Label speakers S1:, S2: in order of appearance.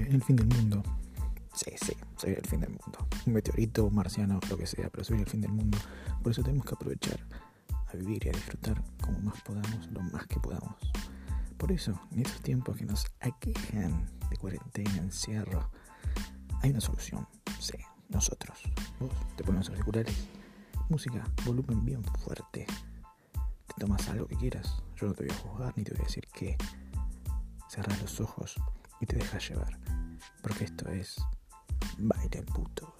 S1: viene el fin del mundo. Sí, sí, viene el fin del mundo. Un meteorito, un marciano, lo que sea, pero viene el fin del mundo. Por eso tenemos que aprovechar a vivir y a disfrutar como más podamos, lo más que podamos. Por eso, en estos tiempos que nos aquejan de cuarentena, encierro, hay una solución. Sí, nosotros. Vos te pones los auriculares, música, volumen bien fuerte. Te tomas algo que quieras. Yo no te voy a juzgar ni te voy a decir que cerras los ojos y te dejas llevar. Porque esto es baile puto.